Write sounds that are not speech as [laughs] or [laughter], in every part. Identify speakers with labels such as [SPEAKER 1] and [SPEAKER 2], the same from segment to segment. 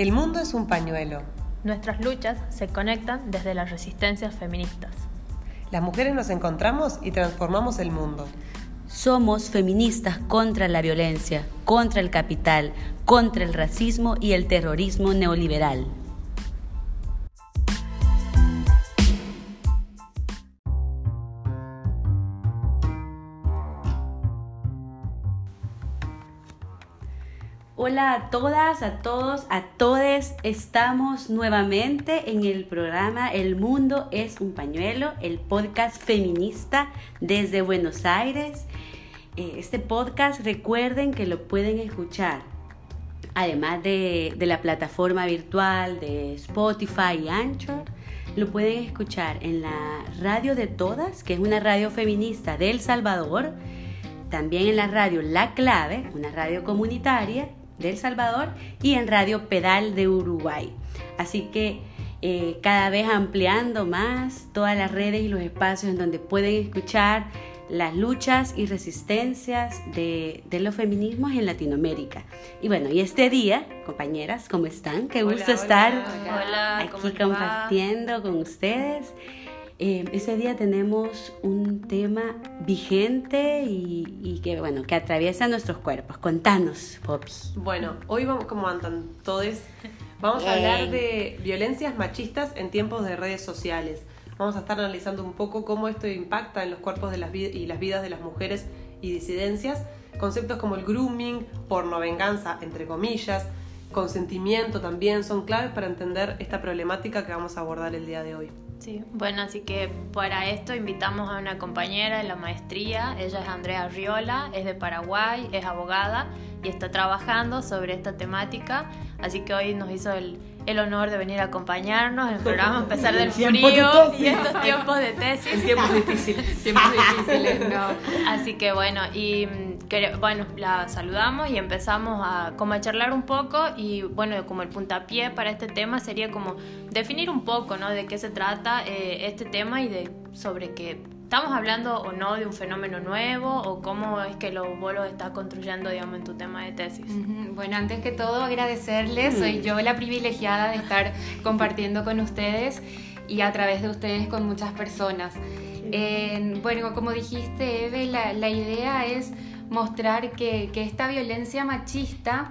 [SPEAKER 1] El mundo es un pañuelo.
[SPEAKER 2] Nuestras luchas se conectan desde las resistencias feministas.
[SPEAKER 1] Las mujeres nos encontramos y transformamos el mundo.
[SPEAKER 3] Somos feministas contra la violencia, contra el capital, contra el racismo y el terrorismo neoliberal. Hola a todas, a todos, a todes. Estamos nuevamente en el programa El Mundo es un pañuelo, el podcast feminista desde Buenos Aires. Eh, este podcast recuerden que lo pueden escuchar, además de, de la plataforma virtual de Spotify y Anchor. Lo pueden escuchar en la radio de todas, que es una radio feminista de El Salvador. También en la radio La Clave, una radio comunitaria de El Salvador y en Radio Pedal de Uruguay. Así que eh, cada vez ampliando más todas las redes y los espacios en donde pueden escuchar las luchas y resistencias de, los feminismos en Latinoamérica. Y bueno, y este día, compañeras, ¿cómo están? Qué gusto estar aquí compartiendo con ustedes. Eh, ese día tenemos un tema vigente y, que, bueno, que atraviesa nuestros cuerpos. Contanos, Poppy.
[SPEAKER 1] Bueno, hoy vamos, como andan todos, vamos a hablar de violencias machistas en tiempos de redes sociales. Vamos a estar analizando un poco cómo esto impacta en los cuerpos de las y las vidas de las mujeres y disidencias. Conceptos como el grooming, porno venganza, entre comillas, consentimiento también son claves para entender esta problemática que vamos a abordar el día de hoy.
[SPEAKER 2] Sí, bueno, así que para esto invitamos a una compañera de la maestría, ella es Andrea Riola, es de Paraguay, es abogada y está trabajando sobre esta temática, así que hoy nos hizo el, el honor de venir a acompañarnos en el programa a pesar del frío y estos tiempos de tesis.
[SPEAKER 1] tiempos difíciles. [laughs]
[SPEAKER 2] tiempos difíciles, no. Así que bueno, y bueno, la saludamos y empezamos a como a charlar un poco y bueno, como el puntapié para este tema sería como definir un poco, ¿no? De qué se trata eh, este tema y de sobre qué estamos hablando o no de un fenómeno nuevo o cómo es que lo, vos lo estás construyendo, digamos, en tu tema de tesis.
[SPEAKER 4] Bueno, antes que todo agradecerles, soy yo la privilegiada de estar compartiendo con ustedes y a través de ustedes con muchas personas. bueno, como dijiste, Eve, la, la idea es mostrar que, que esta violencia machista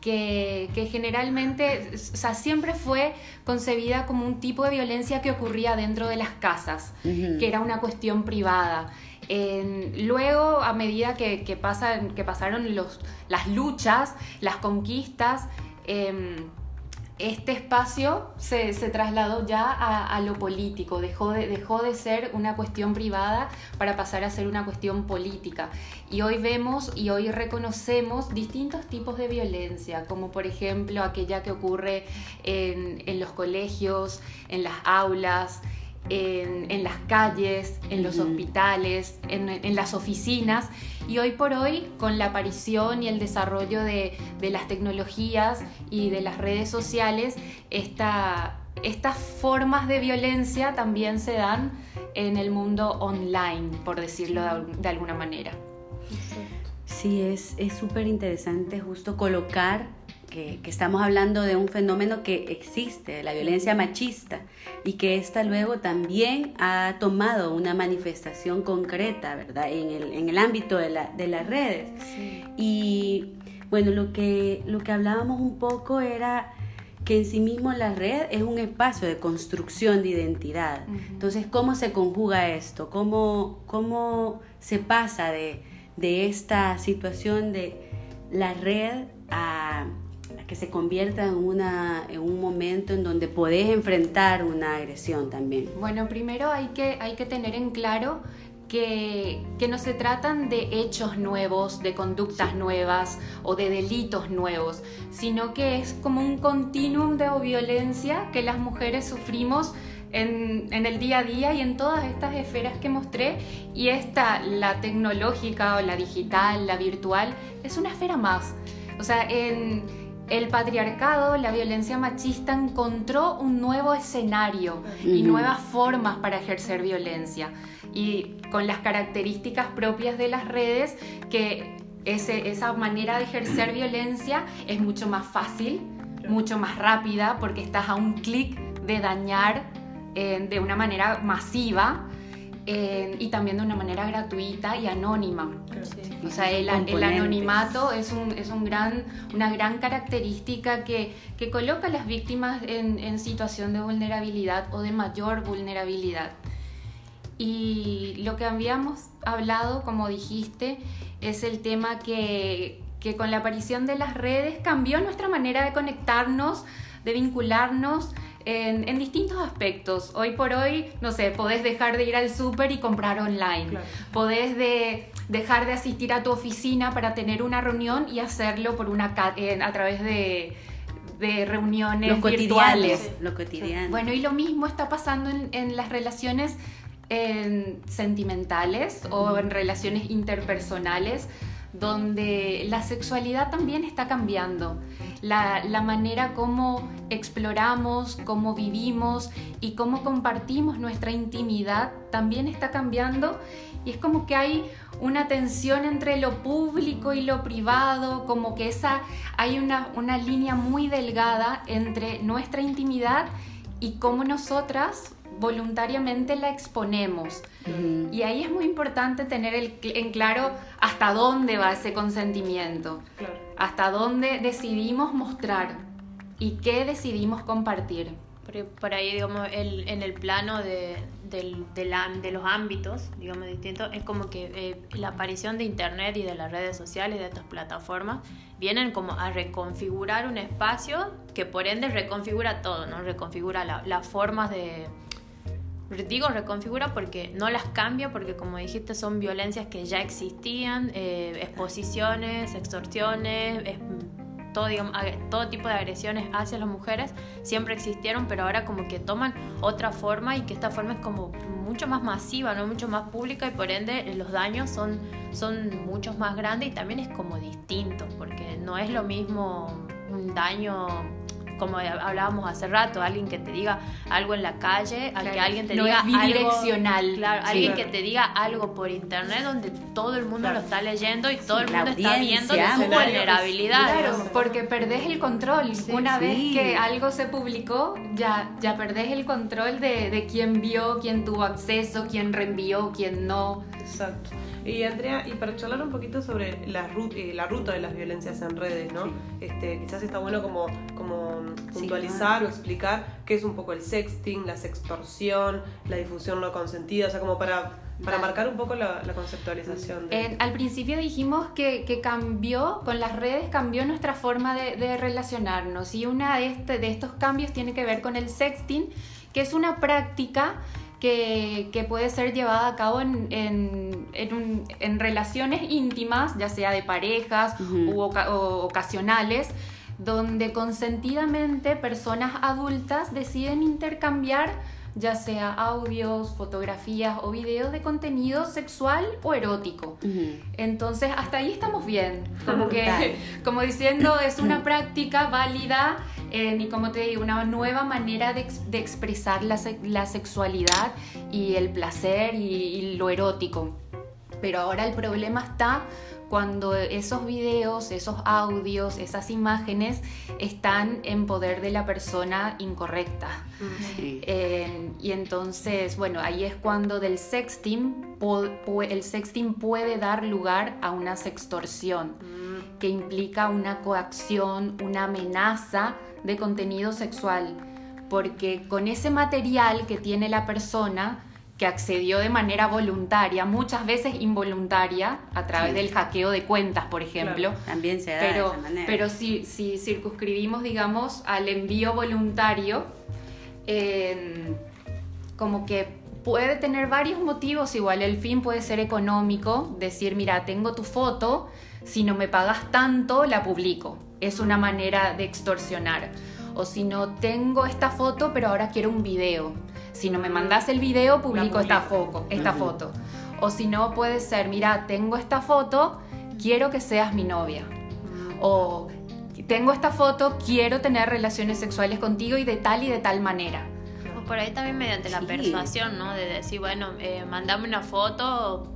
[SPEAKER 4] que, que, generalmente, o sea, siempre fue concebida como un tipo de violencia que ocurría dentro de las casas, que era una cuestión privada. luego, a medida que, que, pasan, que pasaron los, las luchas, las conquistas, eh, este espacio se, trasladó ya a, lo político, dejó de, ser una cuestión privada para pasar a ser una cuestión política. Y hoy vemos y hoy reconocemos distintos tipos de violencia, como por ejemplo aquella que ocurre en los colegios, en las aulas, en, las calles, en los hospitales, en, las oficinas. Y hoy por hoy, con la aparición y el desarrollo de, las tecnologías y de las redes sociales, estas formas de violencia también se dan en el mundo online, por decirlo de, alguna manera.
[SPEAKER 3] Sí, es súper interesante justo colocar que, estamos hablando de un fenómeno que existe, la violencia machista, y que esta luego también ha tomado una manifestación concreta, ¿verdad?, en el, en el ámbito de, la, de las redes. Y bueno, lo que, lo que hablábamos un poco era que en sí mismo la red es un espacio de construcción de identidad. Entonces, ¿cómo se conjuga esto? ¿Cómo, cómo se pasa de, de esta situación de la red a que se convierta en, una, en un momento en donde podés enfrentar una agresión también?
[SPEAKER 4] Bueno, primero hay que, hay que tener en claro que, que, no se tratan de hechos nuevos, de conductas nuevas o de delitos nuevos, sino que es como un continuum de violencia que las mujeres sufrimos en, en, el día a día y en todas estas esferas que mostré. Y esta, la tecnológica o la digital, la virtual, es una esfera más. O sea, en, el patriarcado, la violencia machista encontró un nuevo escenario y nuevas formas para ejercer violencia. Y con las características propias de las redes que esa manera de ejercer violencia es mucho más fácil mucho más rápida porque estás a un clic de dañar eh, de una manera masiva eh, y también de una manera gratuita y anónima. O sea, el, el anonimato es, un, es un gran, una gran característica que, que coloca a las víctimas en, en situación de vulnerabilidad o de mayor vulnerabilidad. Y lo que habíamos hablado, como dijiste, es el tema que, que con la aparición de las redes cambió nuestra manera de conectarnos, de vincularnos en, en, distintos aspectos. Hoy por hoy, no sé, podés dejar de ir al súper y comprar online. Podés de, dejar de asistir a tu oficina para tener una reunión y hacerlo por una, a través de, de reuniones lo virtuales.
[SPEAKER 3] Lo cotidiano.
[SPEAKER 4] Bueno, y lo mismo está pasando en, en las relaciones en sentimentales o en relaciones interpersonales donde la sexualidad también está cambiando. La, la, manera como exploramos, cómo vivimos y cómo compartimos nuestra intimidad también está cambiando y es como que hay una tensión entre lo público y lo privado, como que esa, hay una, una línea muy delgada entre nuestra intimidad y cómo nosotras voluntariamente la exponemos. Y ahí es muy importante tener el, en claro hasta dónde va ese consentimiento, hasta dónde decidimos mostrar y qué decidimos compartir.
[SPEAKER 2] Por, ahí, digamos, el, en el plano de, del, de, los ámbitos, digamos, distintos, es como que eh, la aparición de Internet y de las redes sociales, de estas plataformas, vienen como a reconfigurar un espacio que por ende reconfigura todo, ¿no? Reconfigura las formas de, digo reconfigura porque no las cambia, porque como dijiste son violencias que ya existían, eh, exposiciones, extorsiones, todo, todo tipo de agresiones hacia las mujeres siempre existieron, pero ahora como que toman otra forma y que esta forma es como mucho más masiva, no mucho más pública y por ende los daños son, son muchos más grandes y también es como distinto, porque no es lo mismo un daño como hablábamos hace rato, alguien que te diga algo en la calle, a que alguien te diga
[SPEAKER 4] algo
[SPEAKER 2] claro, alguien que te diga algo por internet donde todo el mundo lo está leyendo y todo el mundo está viendo su vulnerabilidad.
[SPEAKER 4] Claro, porque perdés el control. Una vez que algo se publicó, ya, ya perdés el control de, de quién vio, quién tuvo acceso, quién reenvió, quién no.
[SPEAKER 1] Exacto. Y Andrea, y para charlar un poquito sobre la, ruta, eh, la ruta de las violencias en redes, ¿no? Este, quizás está bueno como, como puntualizar o explicar qué es un poco el sexting, la sextorsión, la difusión no consentida, o sea, como para, para marcar un poco la, conceptualización.
[SPEAKER 4] al principio dijimos que, que, cambió, con las redes cambió nuestra forma de, de relacionarnos y una de, este, de estos cambios tiene que ver con el sexting, que es una práctica que, que, puede ser llevada a cabo en, en, en, relaciones íntimas, ya sea de parejas u o ocasionales, donde consentidamente personas adultas deciden intercambiar ya sea audios, fotografías o videos de contenido sexual o erótico. Entonces, hasta ahí estamos bien. Como que, [laughs] como diciendo, es una práctica válida y como te digo, una nueva manera de, de expresar la, la, sexualidad y el placer y, y lo erótico. Pero ahora el problema está cuando esos videos, esos audios, esas imágenes están en poder de la persona incorrecta. Eh, y entonces, bueno, ahí es cuando del sexting, el sexting puede dar lugar a una sextorsión, mm. que implica una coacción, una amenaza de contenido sexual, porque con ese material que tiene la persona que accedió de manera voluntaria, muchas veces involuntaria, a través del hackeo de cuentas, por ejemplo.
[SPEAKER 3] también se da
[SPEAKER 4] pero,
[SPEAKER 3] de esa manera.
[SPEAKER 4] Pero si, si circunscribimos, digamos, al envío voluntario, como que puede tener varios motivos, igual el fin puede ser económico, decir, mira, tengo tu foto, si no me pagas tanto, la publico es una manera de extorsionar. O si no, tengo esta foto, pero ahora quiero un video. Si no me mandas el video, publico esta, foto, esta foto. O si no, puede ser, mira, tengo esta foto, quiero que seas mi novia. O tengo esta foto, quiero tener relaciones sexuales contigo y de tal y de tal manera.
[SPEAKER 2] O por ahí también mediante la persuasión, ¿no? De decir, bueno, eh, mandame una foto.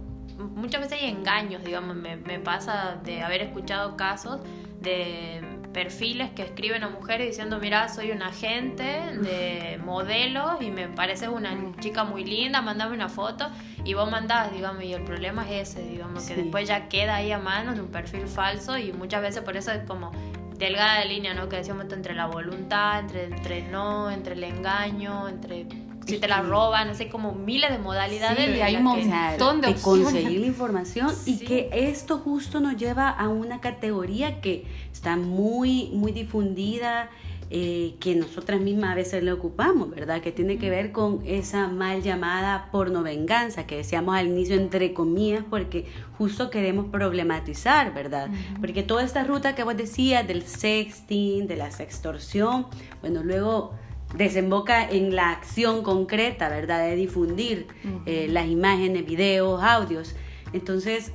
[SPEAKER 2] Muchas veces hay engaños, digamos, me, me pasa de haber escuchado casos de perfiles que escriben a mujeres diciendo, mira, soy un agente de modelos y me pareces una chica muy linda, mandame una foto y vos mandás, digamos, y el problema es ese, digamos, que después ya queda ahí a mano de un perfil falso y muchas veces por eso es como delgada línea, ¿no? Que decíamos entre la voluntad, entre, entre no, entre el engaño, entre si te la roban, no sé, como miles de modalidades.
[SPEAKER 3] de hay un montón de, conseguir la información y que esto justo nos lleva a una categoría que está muy, muy difundida. Eh, que nosotras mismas a veces le ocupamos, ¿verdad? Que tiene que ver con esa mal llamada pornovenganza que decíamos al inicio entre comillas, porque justo queremos problematizar, ¿verdad? Porque toda esta ruta que vos decías del sexting, de la sextorsión, bueno, luego desemboca en la acción concreta, ¿verdad? De difundir eh, las imágenes, videos, audios. Entonces,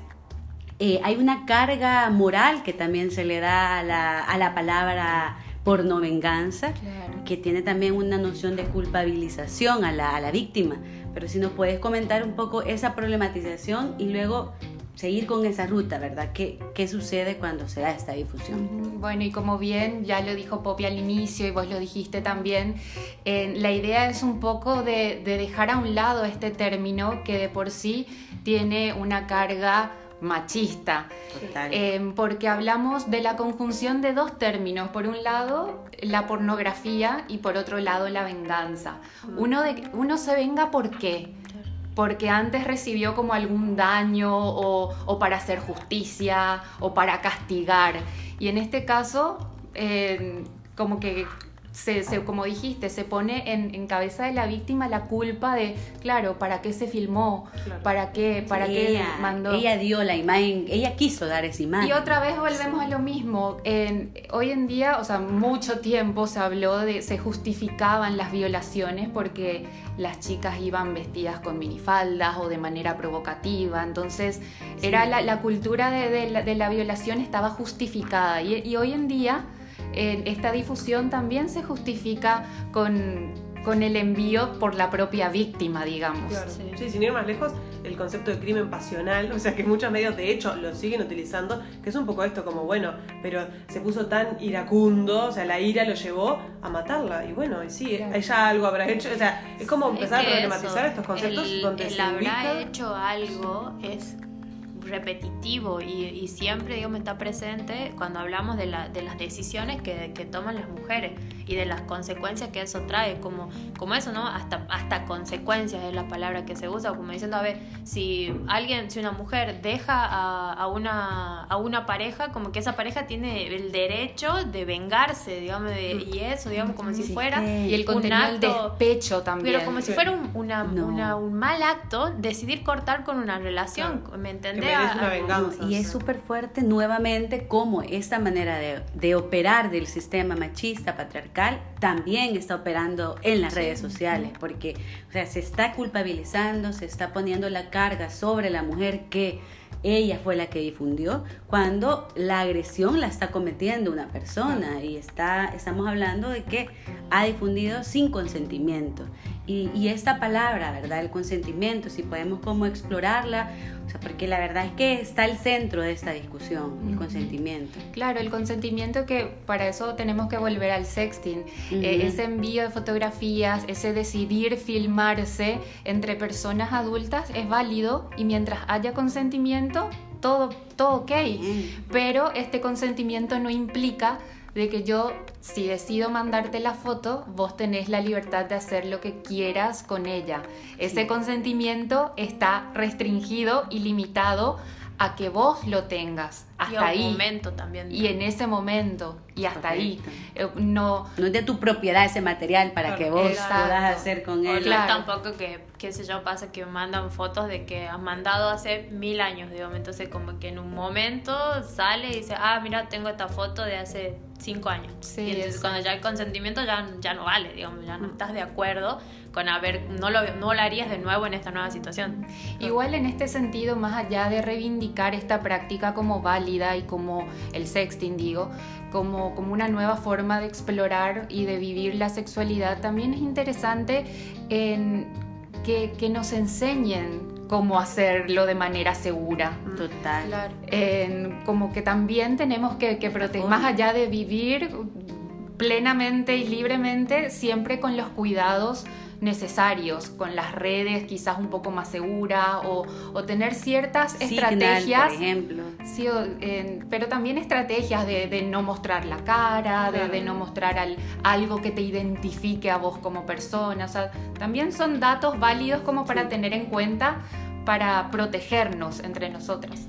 [SPEAKER 3] eh, hay una carga moral que también se le da a la, a la palabra pornovenganza, que tiene también una noción de culpabilización a la, a la víctima. Pero si nos puedes comentar un poco esa problematización y luego seguir con esa ruta, ¿verdad? ¿Qué, ¿Qué, sucede cuando se da esta difusión?
[SPEAKER 4] Bueno, y como bien ya lo dijo Poppy al inicio y vos lo dijiste también, eh, la idea es un poco de, de, dejar a un lado este término que de por sí tiene una carga machista, eh, porque hablamos de la conjunción de dos términos, por un lado la pornografía y por otro lado la venganza. Uno, de, uno se venga por qué, porque antes recibió como algún daño o, para hacer justicia o para castigar. Y en este caso, eh, como que se, como dijiste, se pone en, cabeza de la víctima la culpa de, claro, ¿para qué se filmó? ¿Para qué, para qué
[SPEAKER 3] ella,
[SPEAKER 4] mandó?
[SPEAKER 3] Ella dio la imagen, ella quiso dar esa imagen.
[SPEAKER 4] Y otra vez volvemos a lo mismo. En, hoy en día, o sea, mucho tiempo se habló de, se justificaban las violaciones porque las chicas iban vestidas con minifaldas o de manera provocativa. Entonces, era la, cultura de, la, violación estaba justificada. y hoy en día esta difusión también se justifica con, con el envío por la propia víctima, digamos.
[SPEAKER 1] Sí. sin ir más lejos, el concepto de crimen pasional, [laughs] o sea que muchos medios de hecho lo siguen utilizando, que es un poco esto como, bueno, pero se puso tan iracundo, o sea, la ira lo llevó a matarla, y bueno, y sí, ella algo habrá hecho, o sea, es como empezar a problematizar estos conceptos
[SPEAKER 2] el,
[SPEAKER 1] donde
[SPEAKER 2] el
[SPEAKER 1] se
[SPEAKER 2] habrá hecho algo es repetitivo y, siempre digamos, está presente cuando hablamos de, la, de las decisiones que, toman las mujeres y de las consecuencias que eso trae, como, como eso, ¿no? Hasta, hasta consecuencias es la palabra que se usa, como diciendo, a ver, si alguien, si una mujer deja a, a, una, a una pareja, como que esa pareja tiene el derecho de vengarse, digamos, y eso, digamos, como si fuera...
[SPEAKER 4] Y el contenido del despecho también.
[SPEAKER 2] Pero como si fuera un, una, un mal acto decidir cortar con una relación, ¿me entendés?
[SPEAKER 1] venganza.
[SPEAKER 3] Y es súper fuerte nuevamente cómo esta manera de, de, operar del sistema machista, patriarcal, también está operando en las redes sociales, porque o sea, se está culpabilizando, se está poniendo la carga sobre la mujer que ella fue la que difundió, cuando la agresión la está cometiendo una persona y está, estamos hablando de que ha difundido sin consentimiento. Y, y esta palabra, ¿verdad? El consentimiento, si podemos como explorarla o sea, porque la verdad es que está el centro de esta discusión, el consentimiento.
[SPEAKER 4] Claro, el consentimiento que para eso tenemos que volver al sexting. Eh, ese envío de fotografías, ese decidir filmarse entre personas adultas es válido y mientras haya consentimiento, todo, todo ok. Pero este consentimiento no implica de que yo, si decido mandarte la foto, vos tenés la libertad de hacer lo que quieras con ella. Ese consentimiento está restringido y limitado a que vos lo tengas hasta y ahí.
[SPEAKER 2] momento también.
[SPEAKER 4] Y en ese momento y hasta ahí. Eh, no,
[SPEAKER 3] no es de tu propiedad ese material para que vos puedas hacer con él.
[SPEAKER 2] Claro. tampoco que, qué sé yo, pasa que mandan fotos de que has mandado hace mil años, digamos. Entonces, como que en un momento sale y dice, ah, mira, tengo esta foto de hace cinco años. Sí, y entonces, cuando ya hay consentimiento, ya, ya no vale, digamos, ya no estás de acuerdo con haber, no lo, no lo harías de nuevo en esta nueva situación.
[SPEAKER 4] Igual en este sentido, más allá de reivindicar esta práctica como válida y como el sexting, digo, como, como una nueva forma de explorar y de vivir la sexualidad, también es interesante en que, que nos enseñen cómo hacerlo de manera segura.
[SPEAKER 3] Total.
[SPEAKER 4] como que también tenemos que, que proteger, más allá de vivir plenamente y libremente, siempre con los cuidados necesarios, con las redes quizás un poco más segura o, tener ciertas estrategias.
[SPEAKER 3] Por ejemplo.
[SPEAKER 4] Sí, pero también estrategias de, no mostrar la cara, de, no mostrar algo que te identifique a vos como persona. O sea, también son datos válidos como para tener en cuenta para protegernos entre nosotras.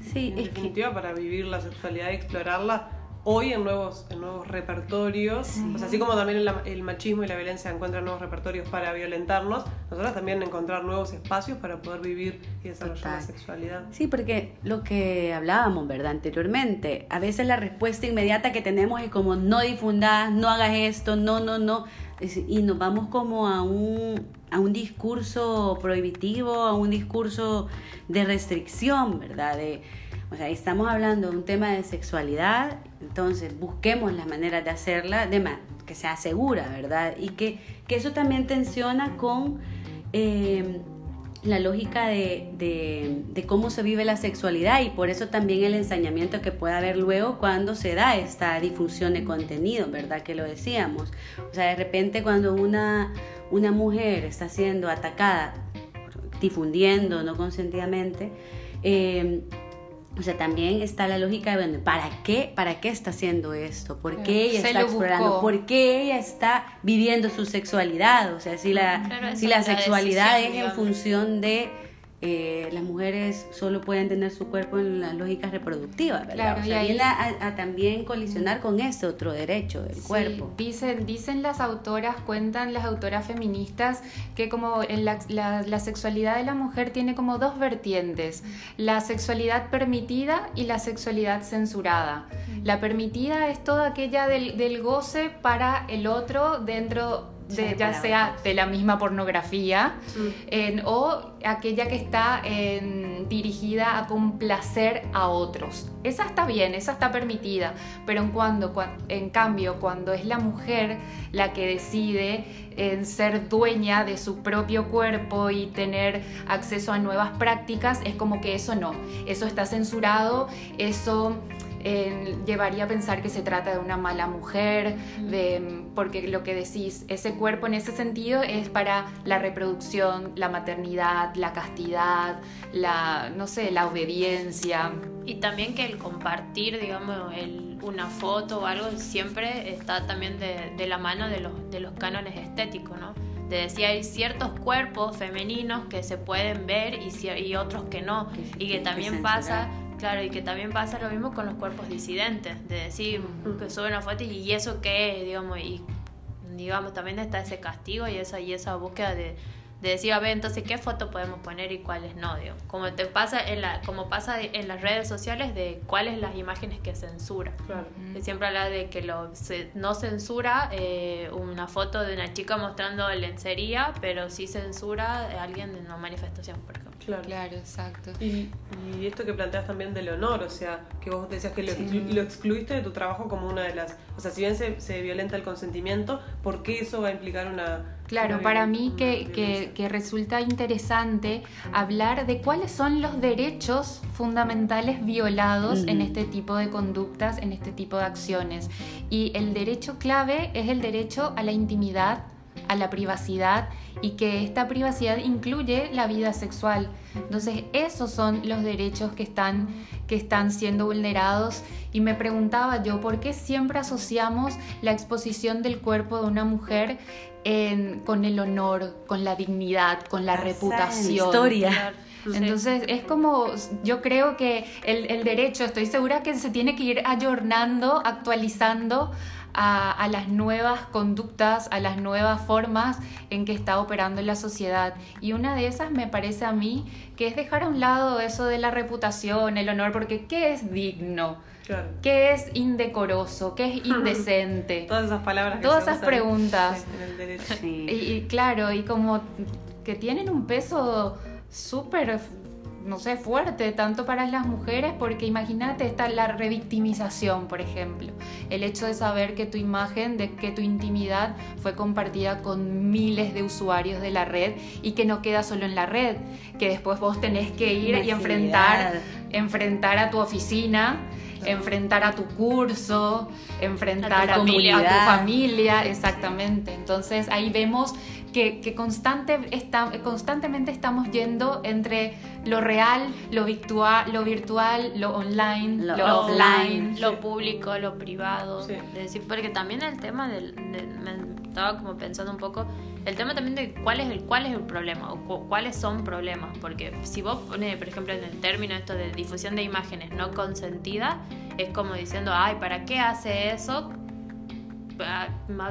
[SPEAKER 1] Sí, es definitiva para vivir la sexualidad y explorarla hoy en nuevos, en nuevos repertorios. O sea, así como también el, machismo y la violencia encuentran nuevos repertorios para violentarnos, nosotros también encontrar nuevos espacios para poder vivir y desarrollar la sexualidad.
[SPEAKER 3] Sí, porque lo que hablábamos, ¿verdad? Anteriormente, a veces la respuesta inmediata que tenemos es como no difundas, no hagas esto, no, no, no. Y nos vamos como a un, a un discurso prohibitivo, a un discurso de restricción, ¿verdad? De, o sea, estamos hablando de un tema de sexualidad, entonces busquemos las maneras de hacerla de que sea segura, ¿verdad? Y que, que eso también tensiona con eh, la lógica de, de, de, cómo se vive la sexualidad y por eso también el ensañamiento que puede haber luego cuando se da esta difusión de contenido, ¿verdad? Que lo decíamos. O sea, de repente cuando una, una mujer está siendo atacada, difundiendo no consentidamente, eh, o sea, también está la lógica de, bueno, ¿para qué, ¿para qué está haciendo esto? ¿Por qué ella está explorando? ¿Por qué ella está viviendo su sexualidad? O sea, si la, si la sexualidad es en función de eh, las mujeres solo pueden tener su cuerpo en las lógicas reproductivas, ¿verdad? y ahí... a, también colisionar con ese otro derecho del cuerpo.
[SPEAKER 4] Dicen, dicen las autoras, cuentan las autoras feministas que como en la, la, sexualidad de la mujer tiene como dos vertientes, la sexualidad permitida y la sexualidad censurada. La permitida es toda aquella del, del goce para el otro dentro ya sea de la misma pornografía o aquella que está dirigida a complacer a otros. Esa está bien, esa está permitida, pero en, cuando, en cambio cuando es la mujer la que decide en ser dueña de su propio cuerpo y tener acceso a nuevas prácticas, es como que eso no, eso está censurado, eso llevaría a pensar que se trata de una mala mujer, de, porque lo que decís, ese cuerpo en ese sentido es para la reproducción, la maternidad, la castidad, la, no sé, la obediencia.
[SPEAKER 2] Y también que el compartir, digamos, una foto o algo siempre está también de, la mano de los, de los cánones estéticos, ¿no? de decir hay ciertos cuerpos femeninos que se pueden ver y, y otros que no y que también pasa Claro, y que también pasa lo mismo con los cuerpos disidentes, de decir que suben una foto y eso qué es, digamos, y digamos, también está ese castigo y esa, y esa búsqueda de, de decir, a ver, entonces, ¿qué foto podemos poner y cuáles no? Digo? Como, te pasa en la, como pasa en las redes sociales de cuáles las imágenes que censura. Claro. siempre habla de que lo, no censura eh, una foto de una chica mostrando lencería, pero sí censura a alguien de una manifestación, por ejemplo.
[SPEAKER 4] Claro, claro exacto.
[SPEAKER 1] Y, y, esto que planteas también del honor, o sea, que vos decías que lo, lo, excluiste de tu trabajo como una de las... O sea, si bien se, se violenta el consentimiento, ¿por qué eso va a implicar una
[SPEAKER 4] Claro, para mí que, que, resulta interesante hablar de cuáles son los derechos fundamentales violados en este tipo de conductas, en este tipo de acciones. Y el derecho clave es el derecho a la intimidad, a la privacidad y que esta privacidad incluye la vida sexual. Entonces, esos son los derechos que están, que están siendo vulnerados y me preguntaba yo, ¿por qué siempre asociamos la exposición del cuerpo de una mujer con el honor, con la dignidad, con la reputación.
[SPEAKER 3] Historia.
[SPEAKER 4] Entonces es como, yo creo que el, derecho, estoy segura que se tiene que ir ayornando, actualizando a, las nuevas conductas, a las nuevas formas en que está operando la sociedad. Y una de esas me parece a mí que es dejar a un lado eso de la reputación, el honor, porque ¿qué es digno? ¿Qué es indecoroso? ¿Qué es [laughs] indecente?
[SPEAKER 1] Todas esas palabras.
[SPEAKER 4] Todas esas preguntas. Y, claro, y como que tienen un peso súper no sé, fuerte, tanto para las mujeres, porque imagínate, está la revictimización, por ejemplo. El hecho de saber que tu imagen, de que tu intimidad fue compartida con miles de usuarios de la red y que no queda solo en la red, que después vos tenés que ir y enfrentar, enfrentar a tu oficina enfrentar a tu curso, enfrentar a, tu, a, tu, familia, exactamente. Entonces ahí vemos que, constante está, constantemente estamos yendo entre lo real, lo virtual, lo, virtual, lo online, lo, offline.
[SPEAKER 2] Lo público, lo privado. decir, porque también el tema del, me estaba como pensando un poco, el tema también de cuál es el, cuál es el problema o cuáles son problemas. Porque si vos pones, por ejemplo, en el término esto de difusión de imágenes no consentida, es como diciendo, ay, ¿para qué hace eso?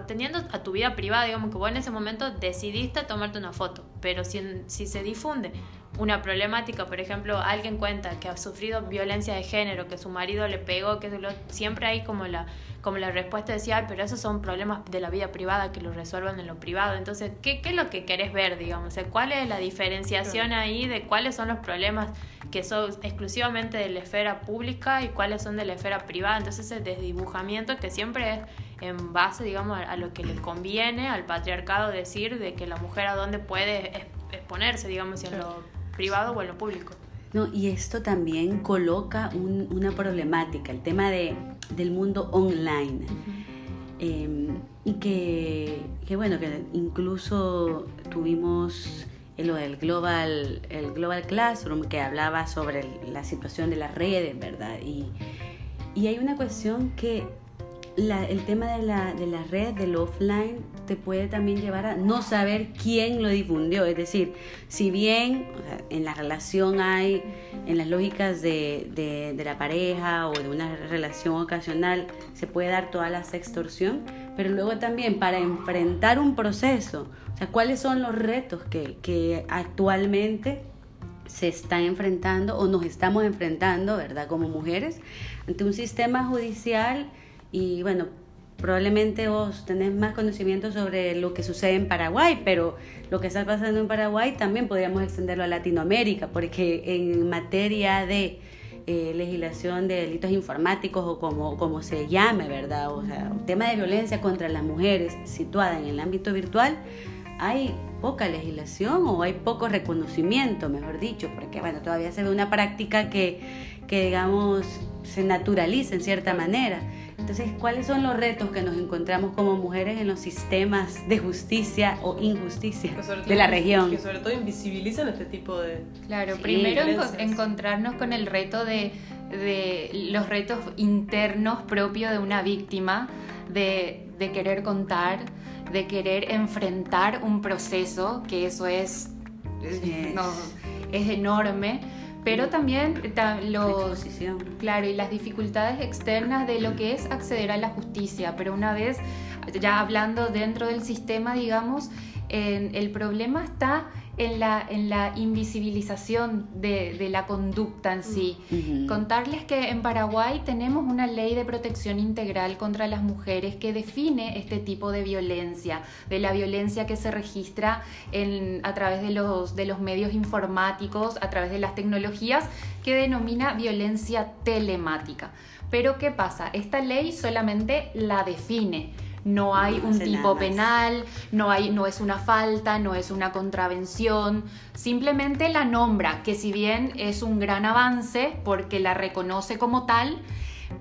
[SPEAKER 2] Teniendo a tu vida privada, digamos que vos en ese momento decidiste tomarte una foto, pero si, si se difunde una problemática, por ejemplo, alguien cuenta que ha sufrido violencia de género, que su marido le pegó, que siempre hay como la, como la respuesta decía, pero esos son problemas de la vida privada que los resuelvan en lo privado. Entonces, ¿qué, qué es lo que querés ver, digamos? ¿Cuál es la diferenciación ahí de cuáles son los problemas que son exclusivamente de la esfera pública y cuáles son de la esfera privada? Entonces, ese desdibujamiento que siempre es en base, digamos, a, lo que le conviene al patriarcado decir de que la mujer a dónde puede exponerse, digamos, si en lo privado o en lo público.
[SPEAKER 3] No, y esto también coloca una problemática, el tema de, del mundo online. Em, y que, que, bueno, que incluso tuvimos lo del Global, el Global Classroom que hablaba sobre la situación de las redes, ¿verdad? Y, y hay una cuestión que el tema de la, de la red, del offline, te puede también llevar a no saber quién lo difundió. Es decir, si bien en la relación hay, en las lógicas de, de, la pareja o de una relación ocasional, se puede dar toda la extorsión, pero luego también para enfrentar un proceso, o sea, cuáles son los retos que, que actualmente se están enfrentando o nos estamos enfrentando, ¿verdad? Como mujeres, ante un sistema judicial y bueno, probablemente vos tenés más conocimiento sobre lo que sucede en Paraguay, pero lo que está pasando en Paraguay también podríamos extenderlo a Latinoamérica, porque en materia de eh, legislación de delitos informáticos o como, como se llame, ¿verdad? O sea, tema de violencia contra las mujeres situada en el ámbito virtual, hay poca legislación o hay poco reconocimiento, mejor dicho, porque bueno, todavía se ve una práctica que, que digamos, se naturaliza en cierta manera. Entonces, ¿cuáles son los retos que nos encontramos como mujeres en los sistemas de justicia o injusticia de la región?
[SPEAKER 1] Que sobre todo invisibilizan este tipo de...
[SPEAKER 4] Claro, primero encontrarnos con el reto de, de, los retos internos propios de una víctima, de, de querer contar, de querer enfrentar un proceso, que eso es, es enorme pero también los claro y las dificultades externas de lo que es acceder a la justicia. Pero una vez ya hablando dentro del sistema digamos el problema está en la, en la invisibilización de, la conducta en sí. Contarles que en Paraguay tenemos una ley de protección integral contra las mujeres que define este tipo de violencia, de la violencia que se registra en, a través de los, de los medios informáticos, a través de las tecnologías, que denomina violencia telemática. Pero ¿qué pasa? Esta ley solamente la define no hay un tipo penal, no, hay, no es una falta, no es una contravención, simplemente la nombra, que si bien es un gran avance porque la reconoce como tal,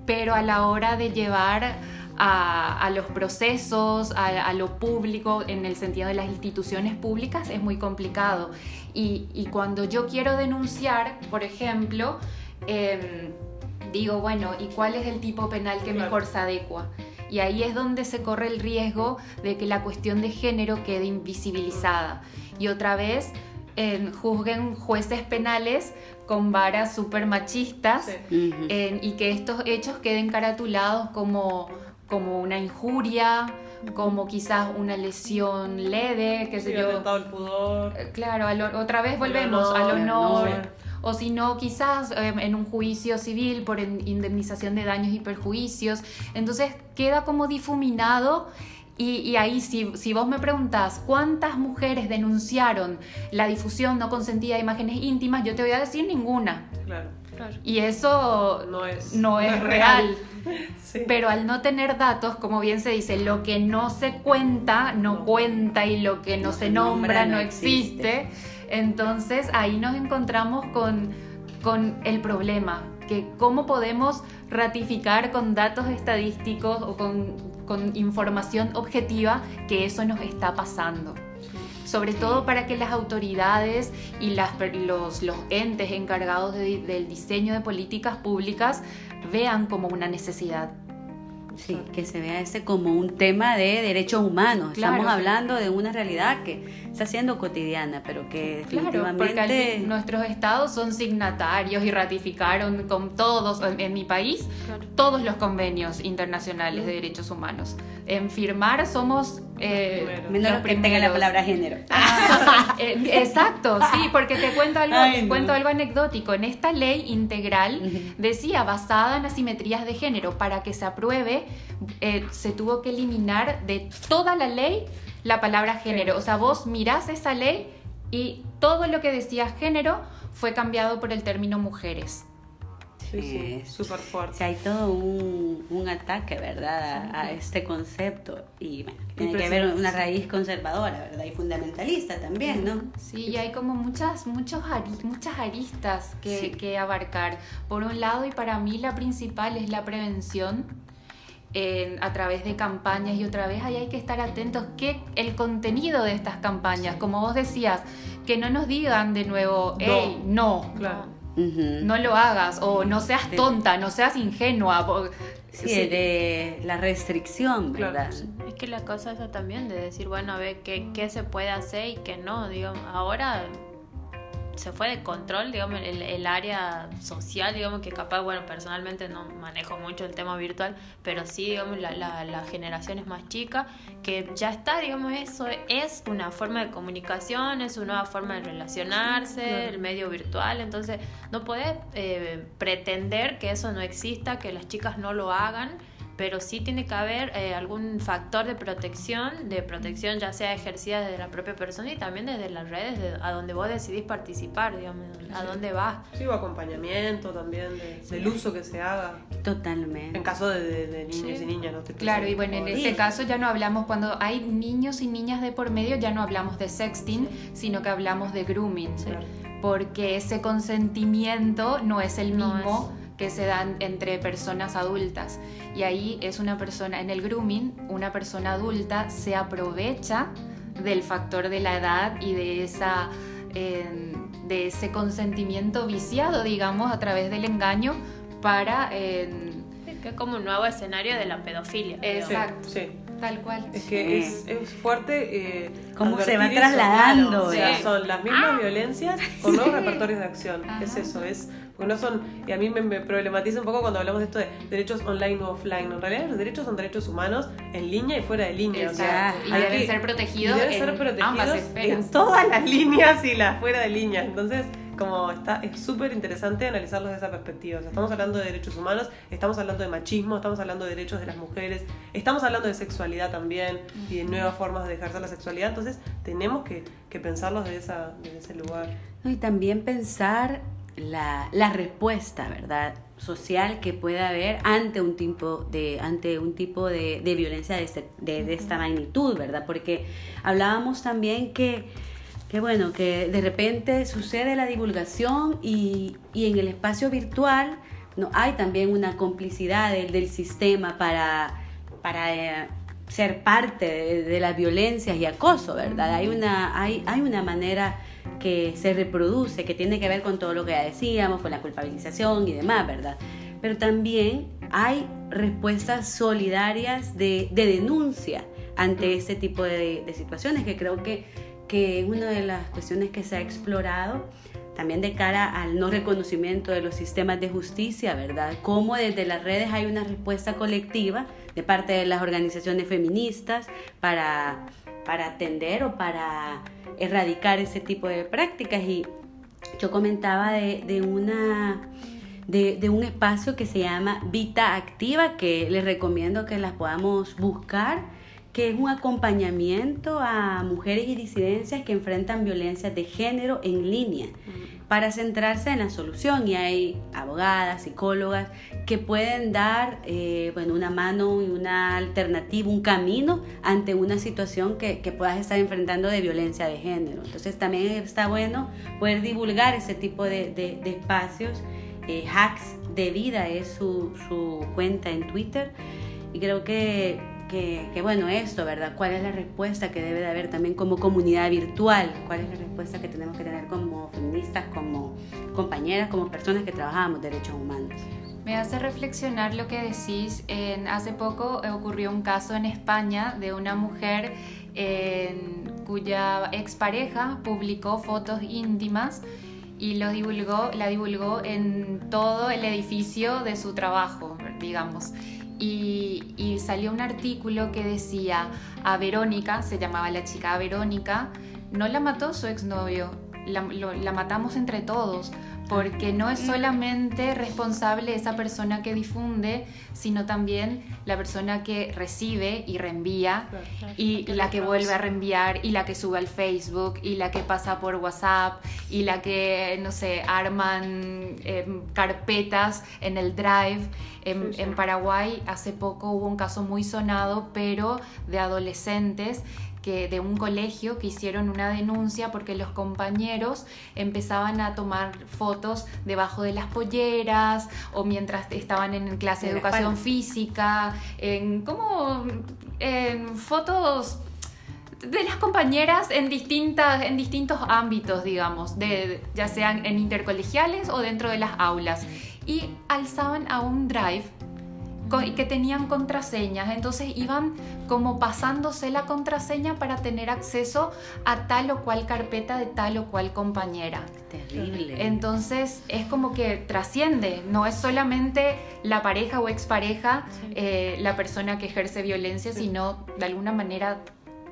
[SPEAKER 4] pero a la hora de llevar a, los procesos, a, lo público, en el sentido de las instituciones públicas, es muy complicado. Y, cuando yo quiero denunciar, por ejemplo, em, digo, bueno, ¿y cuál es el tipo penal que mejor se adecua? Y ahí es donde se corre el riesgo de que la cuestión de género quede invisibilizada. Y otra vez, juzguen jueces penales con varas súper machistas y que estos hechos queden caratulados como, como una injuria, como quizás una lesión leve, que
[SPEAKER 1] se
[SPEAKER 4] yo.
[SPEAKER 1] el pudor.
[SPEAKER 4] Eh, claro, otra vez volvemos al honor o si no, quizás em, en un juicio civil por indemnización de daños y perjuicios. Entonces queda como difuminado Y, ahí, si, si, vos me preguntás cuántas mujeres denunciaron la difusión no consentida de imágenes íntimas, yo te voy a decir ninguna.
[SPEAKER 1] Claro.
[SPEAKER 4] Y eso no es, no es real. [laughs] Pero al no tener datos, como bien se dice, lo que no se cuenta no, cuenta y lo que no, se nombra, no existe. Entonces ahí nos encontramos con, con el problema, que cómo podemos ratificar con datos estadísticos o con, con información objetiva que eso nos está pasando sobre todo para que las autoridades y las, los, los entes encargados del diseño de políticas públicas vean como una necesidad.
[SPEAKER 3] Sí, que se vea ese como un tema de derechos humanos. Estamos hablando de una realidad que está siendo cotidiana, pero que definitivamente...
[SPEAKER 4] Claro, porque nuestros estados son signatarios y ratificaron con todos, en, mi país, todos los convenios internacionales de derechos humanos. En firmar somos...
[SPEAKER 3] Eh, Menos que tenga la palabra género. [laughs]
[SPEAKER 4] Eh, exacto, sí, porque te cuento algo, cuento algo anecdótico. En esta ley integral decía basada en asimetrías de género, para que se apruebe eh, se tuvo que eliminar de toda la ley la palabra género. O sea, vos mirás esa ley y todo lo que decía género fue cambiado por el término mujeres.
[SPEAKER 1] Sí, sí, súper fuerte.
[SPEAKER 3] hay todo un, ataque, ¿verdad?, a, este concepto. Y bueno, tiene que haber una raíz conservadora, ¿verdad?, y fundamentalista también, ¿no?
[SPEAKER 4] Sí, y hay como muchas, muchos muchas aristas que, que abarcar. Por un lado, y para mí la principal es la prevención a través de campañas y otra vez ahí hay que estar atentos que el contenido de estas campañas, como vos decías, que no nos digan de nuevo, hey, no, no, lo hagas o no seas tonta, no seas ingenua.
[SPEAKER 3] Sí, de la restricción, ¿verdad?
[SPEAKER 2] Es que la cosa esa también de decir, bueno, a ver qué, qué se puede hacer y qué no, digamos, ahora se fue de control, digamos, el, el, área social, digamos, que capaz, bueno, personalmente no manejo mucho el tema virtual, pero sí, digamos, la, la, la generación es más chica, que ya está, digamos, eso es una forma de comunicación, es una nueva forma de relacionarse, el medio virtual, entonces no puedes eh, pretender que eso no exista, que las chicas no lo hagan pero sí tiene que haber eh, algún factor de protección, de protección ya sea ejercida desde la propia persona y también desde las redes, a donde vos decidís participar, digamos, a dónde vas.
[SPEAKER 1] Sí, o acompañamiento también del uso que se haga.
[SPEAKER 3] Totalmente.
[SPEAKER 1] En caso de, niños y niñas, ¿no?
[SPEAKER 4] claro, y bueno, en este caso ya no hablamos, cuando hay niños y niñas de por medio, ya no hablamos de sexting, sino que hablamos de grooming. Porque ese consentimiento no es el mismo que se dan entre personas adultas. Y ahí es una persona, en el grooming, una persona adulta se aprovecha del factor de la edad y de esa... de ese consentimiento viciado, digamos, a través del engaño para...
[SPEAKER 2] que es como un nuevo escenario de la pedofilia.
[SPEAKER 4] Exacto. Sí, Tal cual.
[SPEAKER 1] Es que es, es, fuerte. Eh,
[SPEAKER 3] ¿Cómo se va trasladando?
[SPEAKER 1] son las mismas ah. violencias con [laughs] nuevos repertorios de acción. Es eso, es porque no son, y a mí me, problematiza un poco cuando hablamos de esto de derechos online o offline. En realidad los derechos son derechos humanos en línea y fuera de línea. O sea,
[SPEAKER 4] y deben ser protegidos,
[SPEAKER 1] deben ser protegidos en todas las líneas y las fuera de línea. Entonces, como está, es súper interesante analizarlos de esa perspectiva. estamos hablando de derechos humanos, estamos hablando de machismo, estamos hablando de derechos de las mujeres, estamos hablando de sexualidad también y de nuevas formas de ejercer la sexualidad. Entonces, tenemos que, que pensarlos desde, esa, desde ese lugar.
[SPEAKER 3] Y también pensar la, la, respuesta, ¿verdad? social que pueda haber ante un tipo de, ante un tipo de, de violencia de, este, de, esta magnitud, ¿verdad? Porque hablábamos también que, que, bueno, que de repente sucede la divulgación y, y en el espacio virtual no hay también una complicidad del, del sistema para, para eh, ser parte de, las violencias y acoso, ¿verdad? Hay una, hay, hay una manera que se reproduce, que tiene que ver con todo lo que ya decíamos, con la culpabilización y demás, ¿verdad? Pero también hay respuestas solidarias de, denuncia ante este tipo de, situaciones, que creo que, que una de las cuestiones que se ha explorado también de cara al no reconocimiento de los sistemas de justicia, ¿verdad? Cómo desde las redes hay una respuesta colectiva de parte de las organizaciones feministas para, para atender o para erradicar ese tipo de prácticas. Y yo comentaba de, una... De, un espacio que se llama Vita Activa, que les recomiendo que las podamos buscar, que es un acompañamiento a mujeres y disidencias que enfrentan violencia de género en línea para centrarse en la solución y hay abogadas, psicólogas que pueden dar eh, bueno, una mano y una alternativa, un camino ante una situación que, que, puedas estar enfrentando de violencia de género. Entonces también está bueno poder divulgar ese tipo de, espacios. Eh, hacks de vida es su, cuenta en Twitter y creo que que, bueno, esto, ¿verdad? ¿Cuál es la respuesta que debe de haber también como comunidad virtual? ¿Cuál es la respuesta que tenemos que tener como feministas, como compañeras, como personas que trabajamos derechos humanos?
[SPEAKER 4] Me hace reflexionar lo que decís. En, hace poco ocurrió un caso en España de una mujer en, cuya expareja publicó fotos íntimas y lo divulgó, la divulgó en todo el edificio de su trabajo, digamos y, salió un artículo que decía a Verónica, se llamaba la chica Verónica, no la mató su exnovio, la, la matamos entre todos, porque no es solamente responsable esa persona que difunde, sino también la persona que recibe y reenvía, y la que vuelve a reenviar, y la que sube al Facebook, y la que pasa por WhatsApp, y la que, no sé, arman em, carpetas en el Drive. En, en Paraguay hace poco hubo un caso muy sonado, pero de adolescentes de un colegio que hicieron una denuncia porque los compañeros empezaban a tomar fotos debajo de las polleras o mientras estaban en clase de, educación física, en como en fotos de las compañeras en, distintas, en distintos ámbitos, digamos, de, ya sean en intercolegiales o dentro de las aulas. Y alzaban a un drive que tenían contraseñas, entonces iban como pasándose la contraseña para tener acceso a tal o cual carpeta de tal o cual compañera.
[SPEAKER 3] Terrible.
[SPEAKER 4] Entonces es como que trasciende, no es solamente la pareja o expareja eh, la persona que ejerce violencia, sino de alguna manera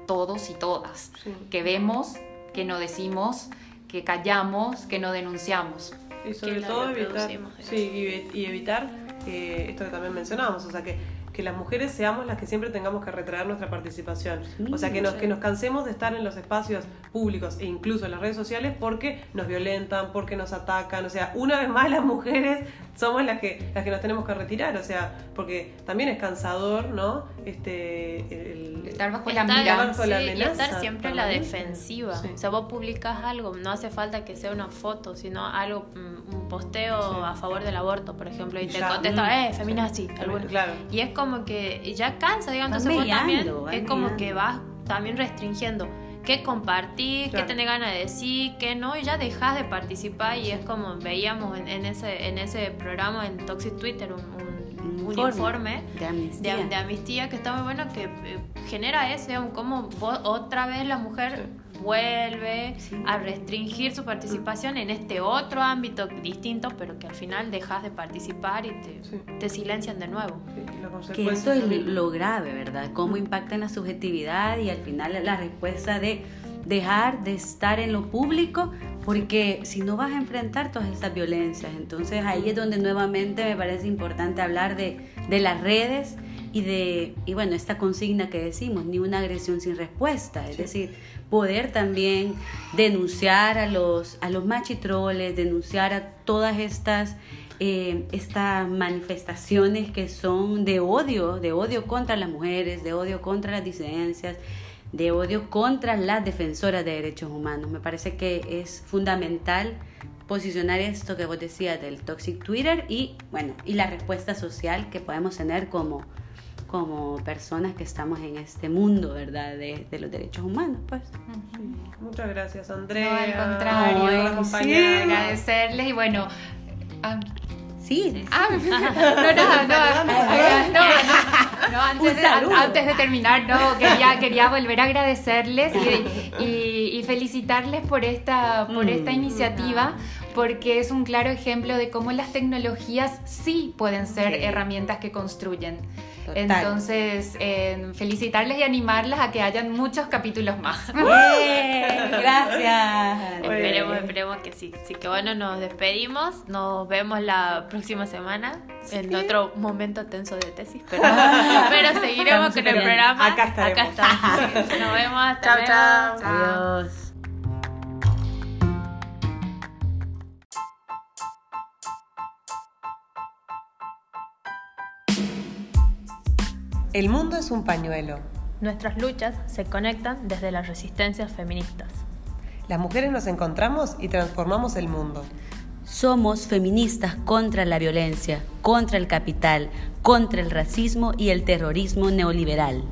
[SPEAKER 4] todos y todas, que vemos, que no decimos, que callamos, que no denunciamos.
[SPEAKER 1] Y sobre todo evitar, sí, y evitar esto que también mencionábamos, o sea, que, que las mujeres seamos las que siempre tengamos que retraer nuestra participación. o sea, que nos, que nos cansemos de estar en los espacios públicos e incluso en las redes sociales porque nos violentan, porque nos atacan. O sea, una vez más las mujeres somos las que, las que nos tenemos que retirar, o sea, porque también es cansador, ¿no? Este,
[SPEAKER 4] el, estar bajo la mirada,
[SPEAKER 2] y estar siempre en la defensiva. O sea, vos publicas algo, no hace falta que sea una foto, sino algo, mm, un posteo a favor del aborto, por ejemplo, y, te contesta, eh, feminazi, Claro. Y es como que ya cansa, digamos, entonces vos también es como que vas también restringiendo qué compartir, qué tener ganas de decir, qué no, y ya dejas de participar y es como veíamos en, ese, en ese programa en Toxic Twitter un, un, informe, de, amnistía. que está muy bueno, que eh, genera eso, como otra vez la mujer vuelve a restringir su participación en este otro ámbito distinto, pero que al final dejas de participar y te, silencian de nuevo.
[SPEAKER 3] que esto es lo grave, ¿verdad? Cómo impacta en la subjetividad y al final la respuesta de dejar de estar en lo público porque si no vas a enfrentar todas estas violencias, entonces ahí es donde nuevamente me parece importante hablar de, de las redes y de, y bueno, esta consigna que decimos, ni una agresión sin respuesta, es decir, poder también denunciar a los, a los machitroles, denunciar a todas estas, eh, estas manifestaciones que son de odio, de odio contra las mujeres, de odio contra las disidencias, de odio contra las defensoras de derechos humanos. Me parece que es fundamental posicionar esto que vos decías del toxic Twitter y bueno, y la respuesta social que podemos tener como como personas que estamos en este mundo, ¿verdad? De, de los derechos humanos, pues.
[SPEAKER 1] Muchas gracias, Andrea.
[SPEAKER 4] No, al contrario, sí. agradecerles y bueno...
[SPEAKER 3] Ah, sí.
[SPEAKER 4] Ah, [laughs] no, no, no, no, antes, de, antes de terminar, no, quería, quería volver a agradecerles y, y, y felicitarles por esta, por esta mm. iniciativa porque es un claro ejemplo de cómo las tecnologías sí pueden ser herramientas que construyen. Entonces, eh, felicitarles y animarlas a que hayan muchos capítulos más. [laughs]
[SPEAKER 3] Gracias.
[SPEAKER 2] esperemos, esperemos que sí. Así que bueno, nos despedimos. Nos vemos la próxima semana en otro momento tenso de tesis. Pero, [laughs] [laughs] pero seguiremos con el programa.
[SPEAKER 1] Acá estaremos.
[SPEAKER 2] Acá estamos. Nos vemos. Hasta
[SPEAKER 1] chao,
[SPEAKER 2] chao.
[SPEAKER 3] Adiós.
[SPEAKER 1] El mundo es un pañuelo.
[SPEAKER 2] Nuestras luchas se conectan desde las resistencias feministas.
[SPEAKER 1] Las mujeres nos encontramos y transformamos el mundo.
[SPEAKER 3] Somos feministas contra la violencia, contra el capital, contra el racismo y el terrorismo neoliberal.